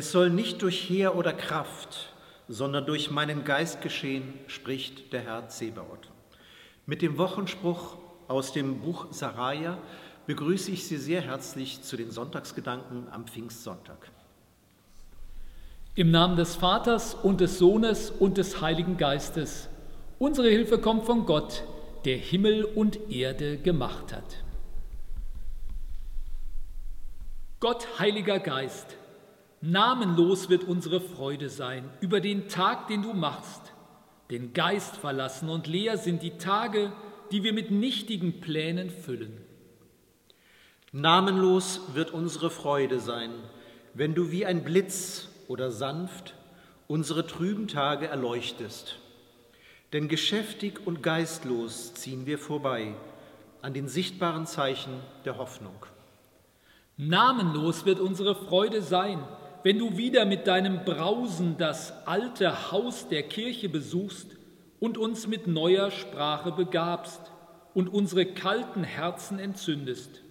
Es soll nicht durch Heer oder Kraft, sondern durch meinen Geist geschehen, spricht der Herr Zebaoth. Mit dem Wochenspruch aus dem Buch Saraja begrüße ich Sie sehr herzlich zu den Sonntagsgedanken am Pfingstsonntag. Im Namen des Vaters und des Sohnes und des Heiligen Geistes. Unsere Hilfe kommt von Gott, der Himmel und Erde gemacht hat. Gott, Heiliger Geist, namenlos wird unsere Freude sein über den Tag, den du machst. Den Geist verlassen und leer sind die Tage, die wir mit nichtigen Plänen füllen. Namenlos wird unsere Freude sein, wenn du wie ein Blitz oder sanft unsere trüben Tage erleuchtest. Denn geschäftig und geistlos ziehen wir vorbei an den sichtbaren Zeichen der Hoffnung. Namenlos wird unsere Freude sein, wenn du wieder mit deinem Brausen das alte Haus der Kirche besuchst und uns mit neuer Sprache begabst und unsere kalten Herzen entzündest.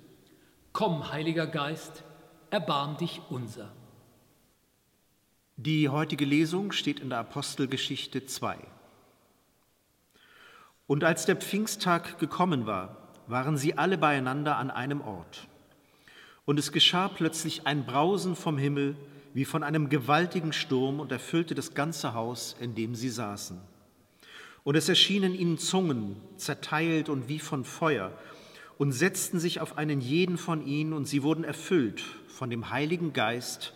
Komm, Heiliger Geist, erbarm dich unser. Die heutige Lesung steht in der Apostelgeschichte 2. Und als der Pfingsttag gekommen war, waren sie alle beieinander an einem Ort. Und es geschah plötzlich ein Brausen vom Himmel wie von einem gewaltigen Sturm und erfüllte das ganze Haus, in dem sie saßen. Und es erschienen ihnen Zungen, zerteilt und wie von Feuer, und setzten sich auf einen jeden von ihnen, und sie wurden erfüllt von dem Heiligen Geist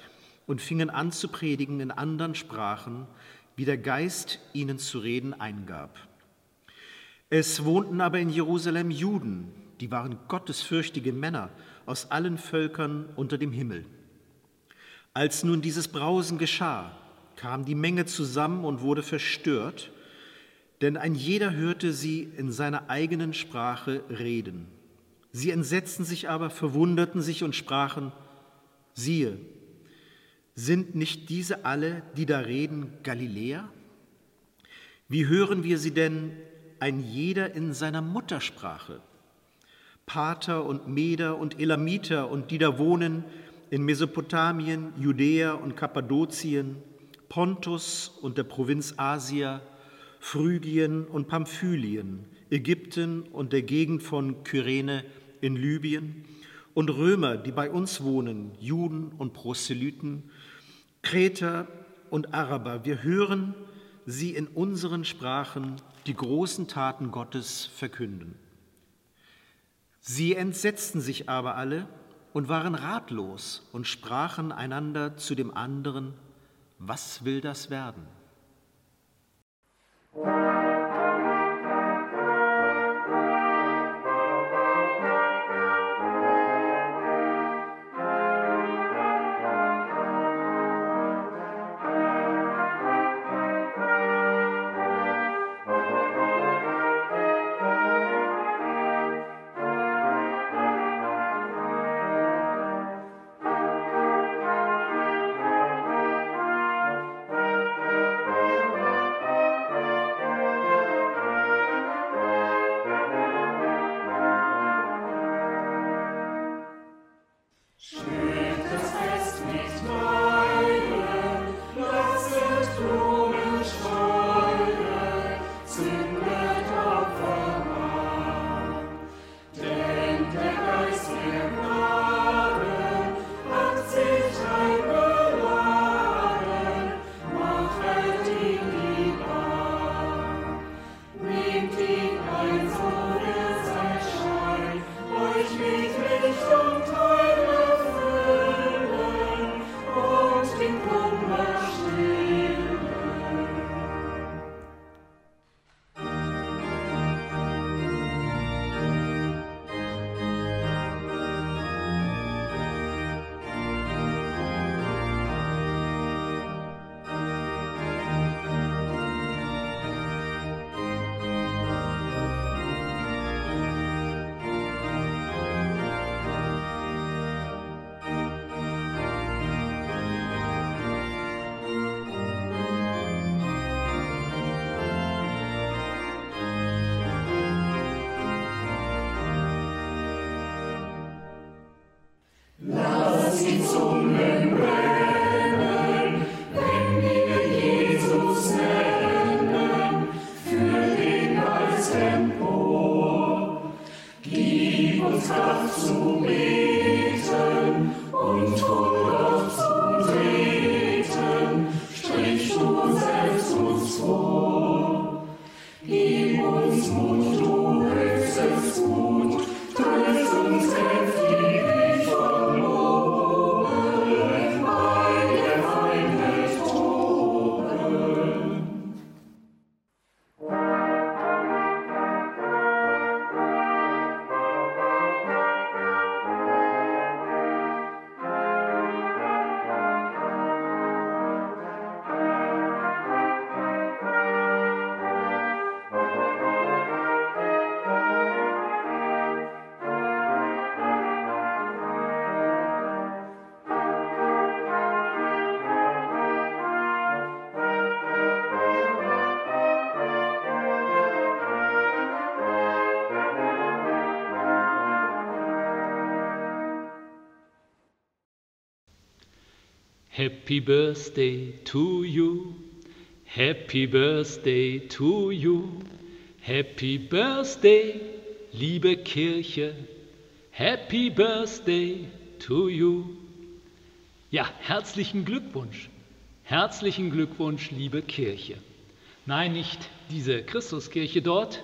und fingen an zu predigen in anderen Sprachen, wie der Geist ihnen zu reden eingab. Es wohnten aber in Jerusalem Juden, die waren gottesfürchtige Männer aus allen Völkern unter dem Himmel. Als nun dieses Brausen geschah, kam die Menge zusammen und wurde verstört, denn ein jeder hörte sie in seiner eigenen Sprache reden. Sie entsetzten sich aber, verwunderten sich und sprachen, siehe, sind nicht diese alle, die da reden, Galiläer? Wie hören wir sie denn ein jeder in seiner Muttersprache? Pater und Meder und Elamiter und die da wohnen in Mesopotamien, Judäa und Kappadokien, Pontus und der Provinz Asia, Phrygien und Pamphylien, Ägypten und der Gegend von Kyrene in Libyen und Römer, die bei uns wohnen, Juden und Proselyten, Kreter und Araber, wir hören sie in unseren Sprachen die großen Taten Gottes verkünden. Sie entsetzten sich aber alle und waren ratlos und sprachen einander zu dem anderen, was will das werden? Happy Birthday to you. Happy Birthday to you. Happy Birthday, liebe Kirche. Happy Birthday to you. Ja, herzlichen Glückwunsch. Herzlichen Glückwunsch, liebe Kirche. Nein, nicht diese Christuskirche dort,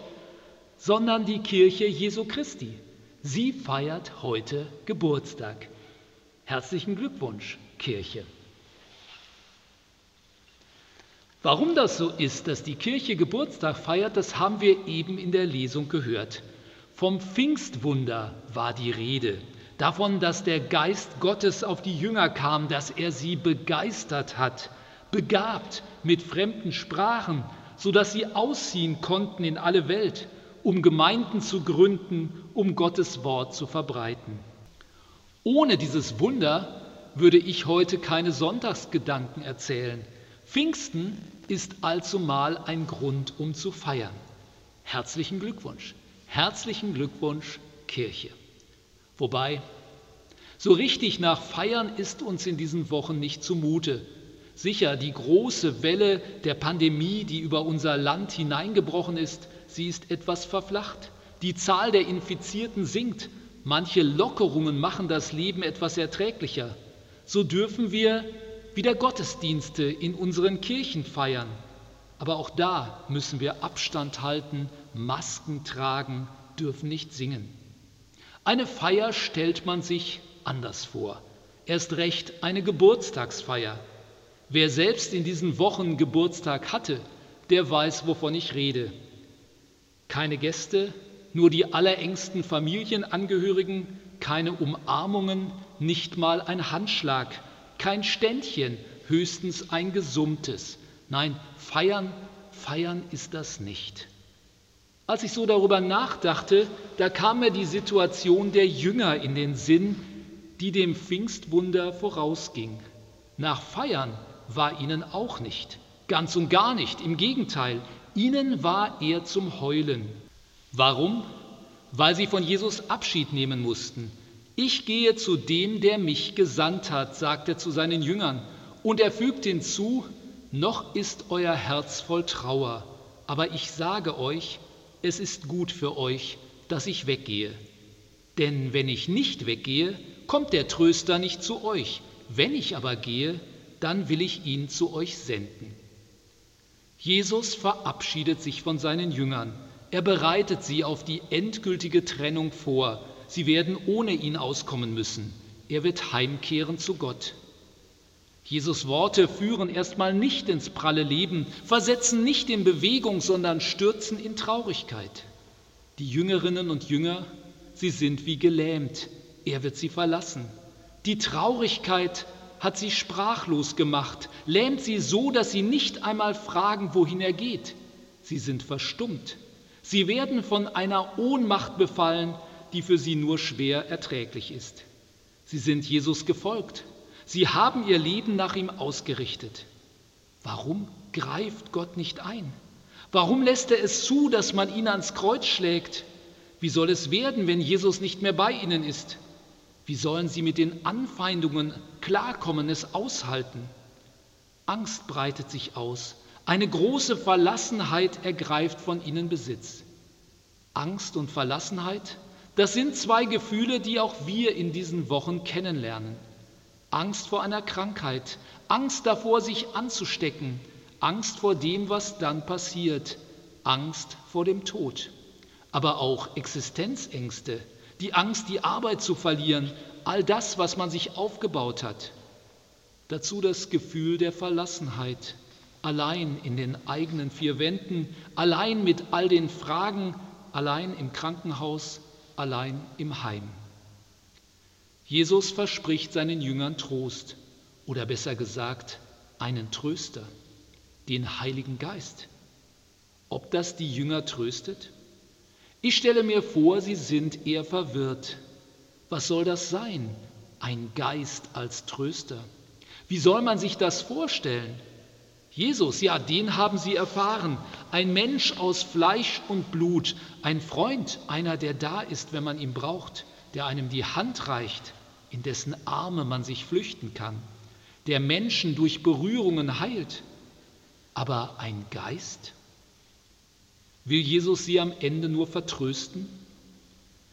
sondern die Kirche Jesu Christi. Sie feiert heute Geburtstag. Herzlichen Glückwunsch, Kirche. Warum das so ist, dass die Kirche Geburtstag feiert, das haben wir eben in der Lesung gehört. Vom Pfingstwunder war die Rede, davon, dass der Geist Gottes auf die Jünger kam, dass er sie begeistert hat, begabt mit fremden Sprachen, sodass sie ausziehen konnten in alle Welt, um Gemeinden zu gründen, um Gottes Wort zu verbreiten. Ohne dieses Wunder würde ich heute keine Sonntagsgedanken erzählen, Pfingsten ist allzumal ein Grund, um zu feiern. Herzlichen Glückwunsch. Herzlichen Glückwunsch, Kirche. Wobei, so richtig nach Feiern ist uns in diesen Wochen nicht zumute. Sicher, die große Welle der Pandemie, die über unser Land hineingebrochen ist, sie ist etwas verflacht. Die Zahl der Infizierten sinkt. Manche Lockerungen machen das Leben etwas erträglicher. So dürfen wir wieder Gottesdienste in unseren Kirchen feiern. Aber auch da müssen wir Abstand halten, Masken tragen, dürfen nicht singen. Eine Feier stellt man sich anders vor. Erst recht eine Geburtstagsfeier. Wer selbst in diesen Wochen Geburtstag hatte, der weiß, wovon ich rede. Keine Gäste, nur die allerengsten Familienangehörigen, keine Umarmungen, nicht mal ein Handschlag, kein Ständchen, höchstens ein gesummtes. Nein, feiern, feiern ist das nicht. Als ich so darüber nachdachte, da kam mir die Situation der Jünger in den Sinn, die dem Pfingstwunder vorausging. Nach Feiern war ihnen auch nicht, ganz und gar nicht, im Gegenteil, ihnen war er zum Heulen. Warum? Weil sie von Jesus Abschied nehmen mussten, ich gehe zu dem, der mich gesandt hat, sagt er zu seinen Jüngern. Und er fügt hinzu, noch ist euer Herz voll Trauer, aber ich sage euch, es ist gut für euch, dass ich weggehe. Denn wenn ich nicht weggehe, kommt der Tröster nicht zu euch. Wenn ich aber gehe, dann will ich ihn zu euch senden. Jesus verabschiedet sich von seinen Jüngern. Er bereitet sie auf die endgültige Trennung vor, sie werden ohne ihn auskommen müssen. Er wird heimkehren zu Gott. Jesus Worte führen erstmal nicht ins pralle Leben, versetzen nicht in Bewegung, sondern stürzen in Traurigkeit. Die Jüngerinnen und Jünger, sie sind wie gelähmt. Er wird sie verlassen. Die Traurigkeit hat sie sprachlos gemacht, lähmt sie so, dass sie nicht einmal fragen, wohin er geht. Sie sind verstummt. Sie werden von einer Ohnmacht befallen, die für sie nur schwer erträglich ist. Sie sind Jesus gefolgt. Sie haben ihr Leben nach ihm ausgerichtet. Warum greift Gott nicht ein? Warum lässt er es zu, dass man ihn ans Kreuz schlägt? Wie soll es werden, wenn Jesus nicht mehr bei ihnen ist? Wie sollen sie mit den Anfeindungen klarkommen, es aushalten? Angst breitet sich aus. Eine große Verlassenheit ergreift von ihnen Besitz. Angst und Verlassenheit das sind zwei Gefühle, die auch wir in diesen Wochen kennenlernen. Angst vor einer Krankheit, Angst davor, sich anzustecken, Angst vor dem, was dann passiert, Angst vor dem Tod, aber auch Existenzängste, die Angst, die Arbeit zu verlieren, all das, was man sich aufgebaut hat. Dazu das Gefühl der Verlassenheit, allein in den eigenen vier Wänden, allein mit all den Fragen, allein im Krankenhaus, allein im Heim. Jesus verspricht seinen Jüngern Trost oder besser gesagt einen Tröster, den Heiligen Geist. Ob das die Jünger tröstet? Ich stelle mir vor, sie sind eher verwirrt. Was soll das sein? Ein Geist als Tröster. Wie soll man sich das vorstellen? Jesus, ja, den haben sie erfahren. Ein Mensch aus Fleisch und Blut, ein Freund, einer, der da ist, wenn man ihn braucht, der einem die Hand reicht, in dessen Arme man sich flüchten kann, der Menschen durch Berührungen heilt. Aber ein Geist? Will Jesus sie am Ende nur vertrösten?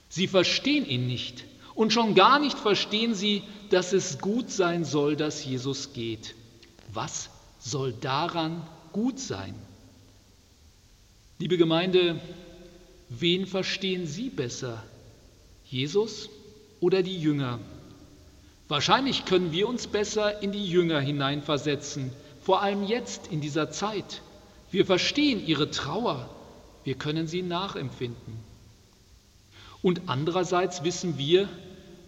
Sie verstehen ihn nicht und schon gar nicht verstehen sie, dass es gut sein soll, dass Jesus geht. Was soll daran gut sein? Liebe Gemeinde, wen verstehen Sie besser? Jesus oder die Jünger? Wahrscheinlich können wir uns besser in die Jünger hineinversetzen, vor allem jetzt in dieser Zeit. Wir verstehen ihre Trauer, wir können sie nachempfinden. Und andererseits wissen wir,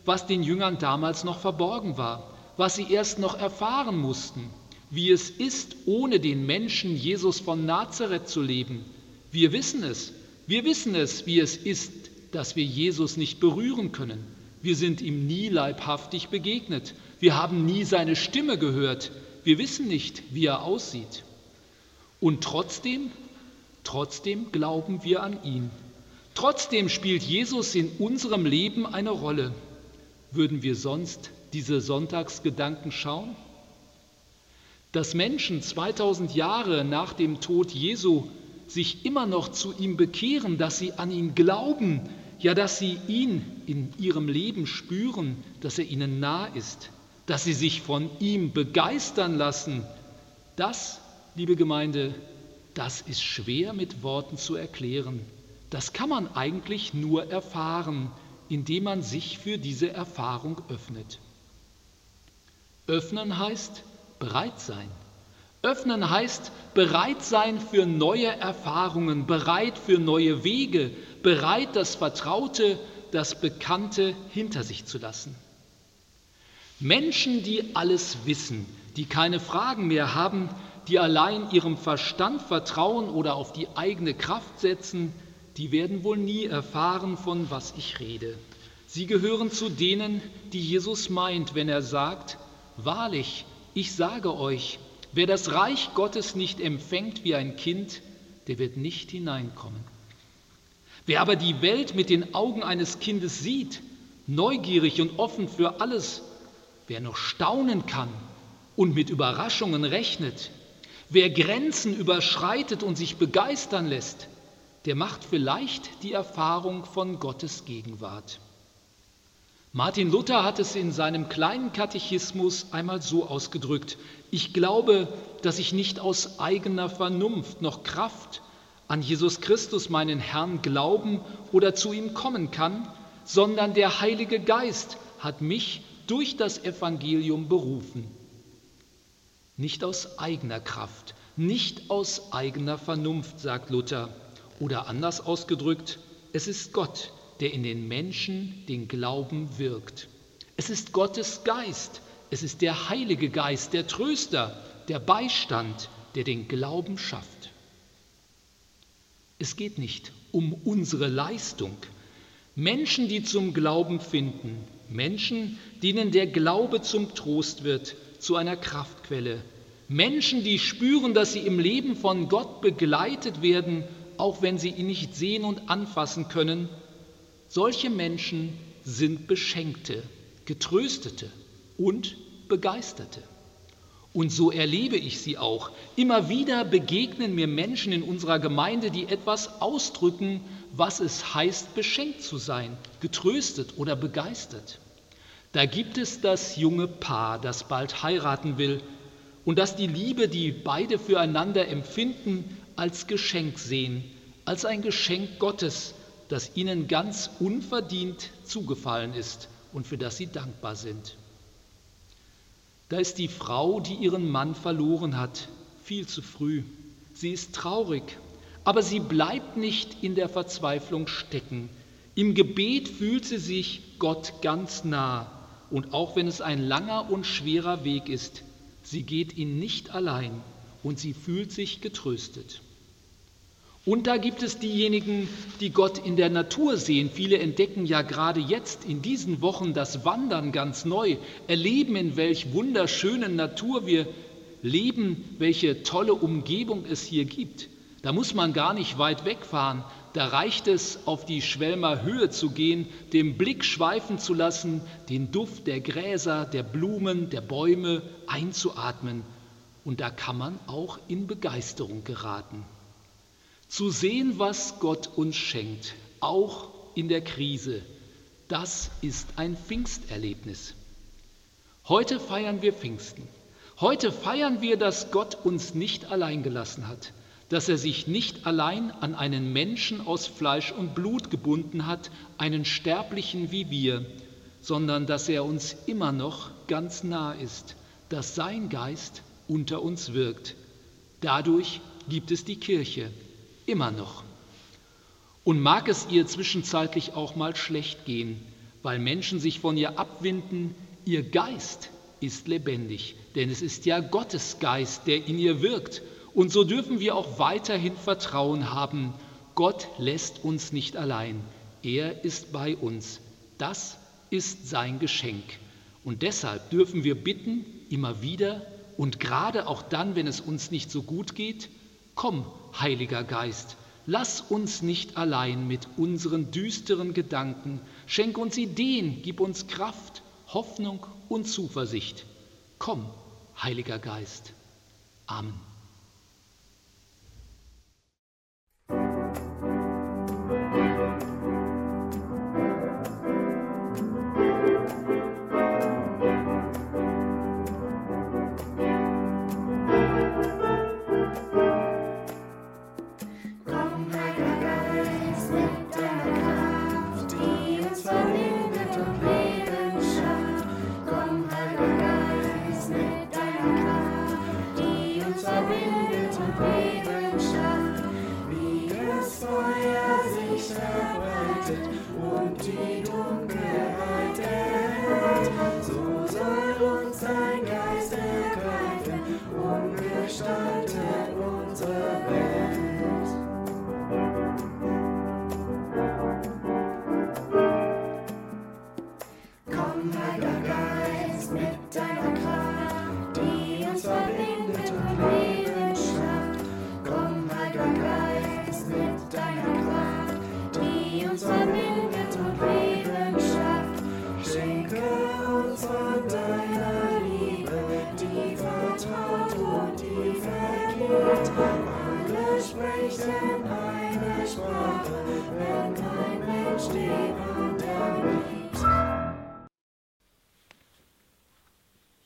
was den Jüngern damals noch verborgen war, was sie erst noch erfahren mussten, wie es ist, ohne den Menschen Jesus von Nazareth zu leben. Wir wissen es, wir wissen es, wie es ist, dass wir Jesus nicht berühren können. Wir sind ihm nie leibhaftig begegnet. Wir haben nie seine Stimme gehört. Wir wissen nicht, wie er aussieht. Und trotzdem, trotzdem glauben wir an ihn. Trotzdem spielt Jesus in unserem Leben eine Rolle. Würden wir sonst diese Sonntagsgedanken schauen? Dass Menschen 2000 Jahre nach dem Tod Jesu sich immer noch zu ihm bekehren, dass sie an ihn glauben, ja, dass sie ihn in ihrem Leben spüren, dass er ihnen nah ist, dass sie sich von ihm begeistern lassen, das, liebe Gemeinde, das ist schwer mit Worten zu erklären. Das kann man eigentlich nur erfahren, indem man sich für diese Erfahrung öffnet. Öffnen heißt bereit sein. Öffnen heißt bereit sein für neue Erfahrungen, bereit für neue Wege, bereit das Vertraute, das Bekannte hinter sich zu lassen. Menschen, die alles wissen, die keine Fragen mehr haben, die allein ihrem Verstand vertrauen oder auf die eigene Kraft setzen, die werden wohl nie erfahren, von was ich rede. Sie gehören zu denen, die Jesus meint, wenn er sagt, Wahrlich, ich sage euch, wer das Reich Gottes nicht empfängt wie ein Kind, der wird nicht hineinkommen. Wer aber die Welt mit den Augen eines Kindes sieht, neugierig und offen für alles, wer noch staunen kann und mit Überraschungen rechnet, wer Grenzen überschreitet und sich begeistern lässt, der macht vielleicht die Erfahrung von Gottes Gegenwart. Martin Luther hat es in seinem kleinen Katechismus einmal so ausgedrückt, ich glaube, dass ich nicht aus eigener Vernunft noch Kraft an Jesus Christus, meinen Herrn, glauben oder zu ihm kommen kann, sondern der Heilige Geist hat mich durch das Evangelium berufen. Nicht aus eigener Kraft, nicht aus eigener Vernunft, sagt Luther. Oder anders ausgedrückt, es ist Gott, der in den Menschen den Glauben wirkt. Es ist Gottes Geist, es ist der Heilige Geist, der Tröster, der Beistand, der den Glauben schafft. Es geht nicht um unsere Leistung. Menschen, die zum Glauben finden, Menschen, denen der Glaube zum Trost wird, zu einer Kraftquelle, Menschen, die spüren, dass sie im Leben von Gott begleitet werden, auch wenn sie ihn nicht sehen und anfassen können, solche Menschen sind Beschenkte, Getröstete und Begeisterte. Und so erlebe ich sie auch. Immer wieder begegnen mir Menschen in unserer Gemeinde, die etwas ausdrücken, was es heißt, beschenkt zu sein, getröstet oder begeistert. Da gibt es das junge Paar, das bald heiraten will und das die Liebe, die beide füreinander empfinden, als Geschenk sehen, als ein Geschenk Gottes, das ihnen ganz unverdient zugefallen ist und für das sie dankbar sind. Da ist die Frau, die ihren Mann verloren hat, viel zu früh. Sie ist traurig, aber sie bleibt nicht in der Verzweiflung stecken. Im Gebet fühlt sie sich Gott ganz nah. Und auch wenn es ein langer und schwerer Weg ist, sie geht ihn nicht allein und sie fühlt sich getröstet. Und da gibt es diejenigen, die Gott in der Natur sehen. Viele entdecken ja gerade jetzt in diesen Wochen das Wandern ganz neu, erleben, in welch wunderschönen Natur wir leben, welche tolle Umgebung es hier gibt. Da muss man gar nicht weit wegfahren. Da reicht es, auf die Schwelmer Höhe zu gehen, den Blick schweifen zu lassen, den Duft der Gräser, der Blumen, der Bäume einzuatmen. Und da kann man auch in Begeisterung geraten. Zu sehen, was Gott uns schenkt, auch in der Krise, das ist ein Pfingsterlebnis. Heute feiern wir Pfingsten. Heute feiern wir, dass Gott uns nicht allein gelassen hat, dass er sich nicht allein an einen Menschen aus Fleisch und Blut gebunden hat, einen Sterblichen wie wir, sondern dass er uns immer noch ganz nah ist, dass sein Geist unter uns wirkt. Dadurch gibt es die Kirche immer noch. Und mag es ihr zwischenzeitlich auch mal schlecht gehen, weil Menschen sich von ihr abwinden, ihr Geist ist lebendig, denn es ist ja Gottes Geist, der in ihr wirkt. Und so dürfen wir auch weiterhin Vertrauen haben. Gott lässt uns nicht allein. Er ist bei uns. Das ist sein Geschenk. Und deshalb dürfen wir bitten, immer wieder und gerade auch dann, wenn es uns nicht so gut geht, komm, Heiliger Geist, lass uns nicht allein mit unseren düsteren Gedanken, schenk uns Ideen, gib uns Kraft, Hoffnung und Zuversicht. Komm, Heiliger Geist. Amen.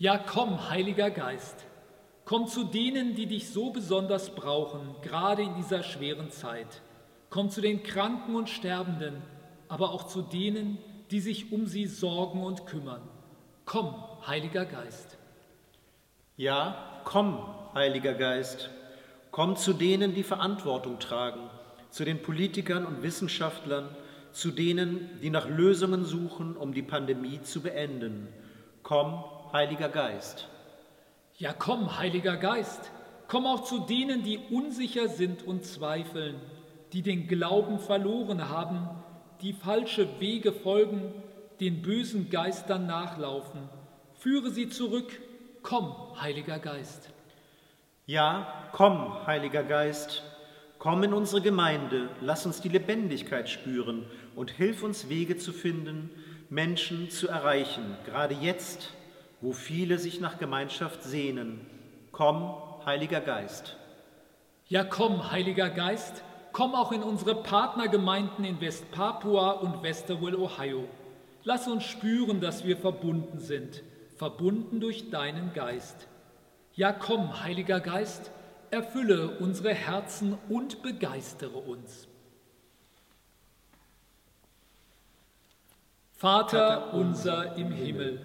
Ja, komm, Heiliger Geist, komm zu denen, die dich so besonders brauchen, gerade in dieser schweren Zeit. Komm zu den Kranken und Sterbenden, aber auch zu denen, die sich um sie sorgen und kümmern. Komm, Heiliger Geist. Ja, komm, Heiliger Geist, komm zu denen, die Verantwortung tragen, zu den Politikern und Wissenschaftlern, zu denen, die nach Lösungen suchen, um die Pandemie zu beenden. Komm, Heiliger Geist. Ja, komm, Heiliger Geist, komm auch zu denen, die unsicher sind und zweifeln, die den Glauben verloren haben, die falsche Wege folgen, den bösen Geistern nachlaufen. Führe sie zurück. Komm, Heiliger Geist. Ja, komm, Heiliger Geist, komm in unsere Gemeinde, lass uns die Lebendigkeit spüren und hilf uns Wege zu finden, Menschen zu erreichen, gerade jetzt, wo viele sich nach Gemeinschaft sehnen. Komm, Heiliger Geist. Ja, komm, Heiliger Geist, komm auch in unsere Partnergemeinden in West-Papua und Westerville, Ohio. Lass uns spüren, dass wir verbunden sind, verbunden durch deinen Geist. Ja, komm, Heiliger Geist, erfülle unsere Herzen und begeistere uns. Vater unser im Himmel,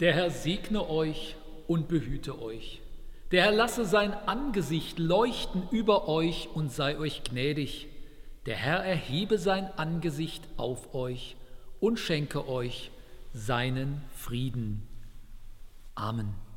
Der Herr segne euch und behüte euch. Der Herr lasse sein Angesicht leuchten über euch und sei euch gnädig. Der Herr erhebe sein Angesicht auf euch und schenke euch seinen Frieden. Amen.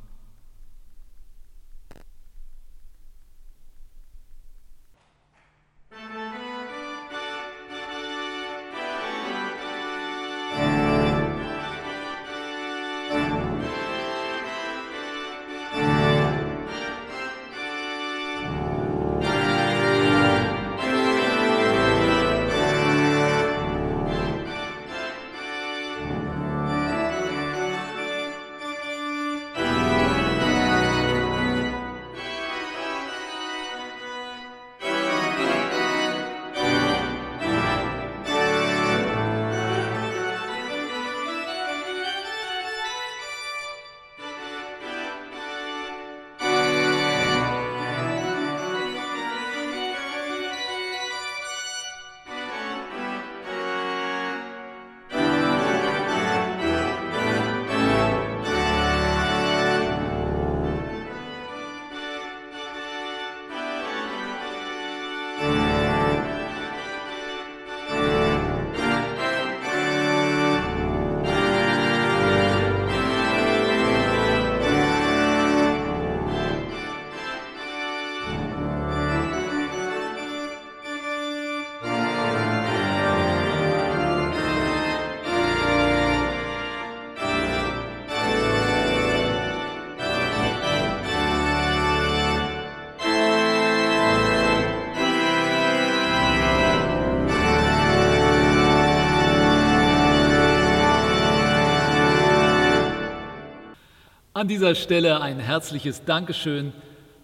An dieser Stelle ein herzliches Dankeschön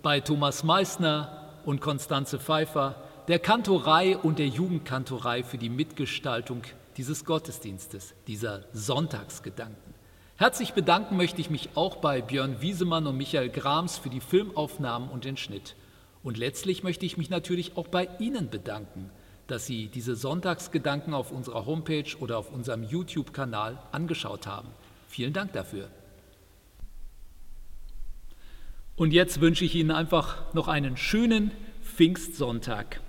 bei Thomas Meissner und Konstanze Pfeiffer, der Kantorei und der Jugendkantorei für die Mitgestaltung dieses Gottesdienstes, dieser Sonntagsgedanken. Herzlich bedanken möchte ich mich auch bei Björn Wiesemann und Michael Grams für die Filmaufnahmen und den Schnitt. Und letztlich möchte ich mich natürlich auch bei Ihnen bedanken, dass Sie diese Sonntagsgedanken auf unserer Homepage oder auf unserem YouTube-Kanal angeschaut haben. Vielen Dank dafür. Und jetzt wünsche ich Ihnen einfach noch einen schönen Pfingstsonntag.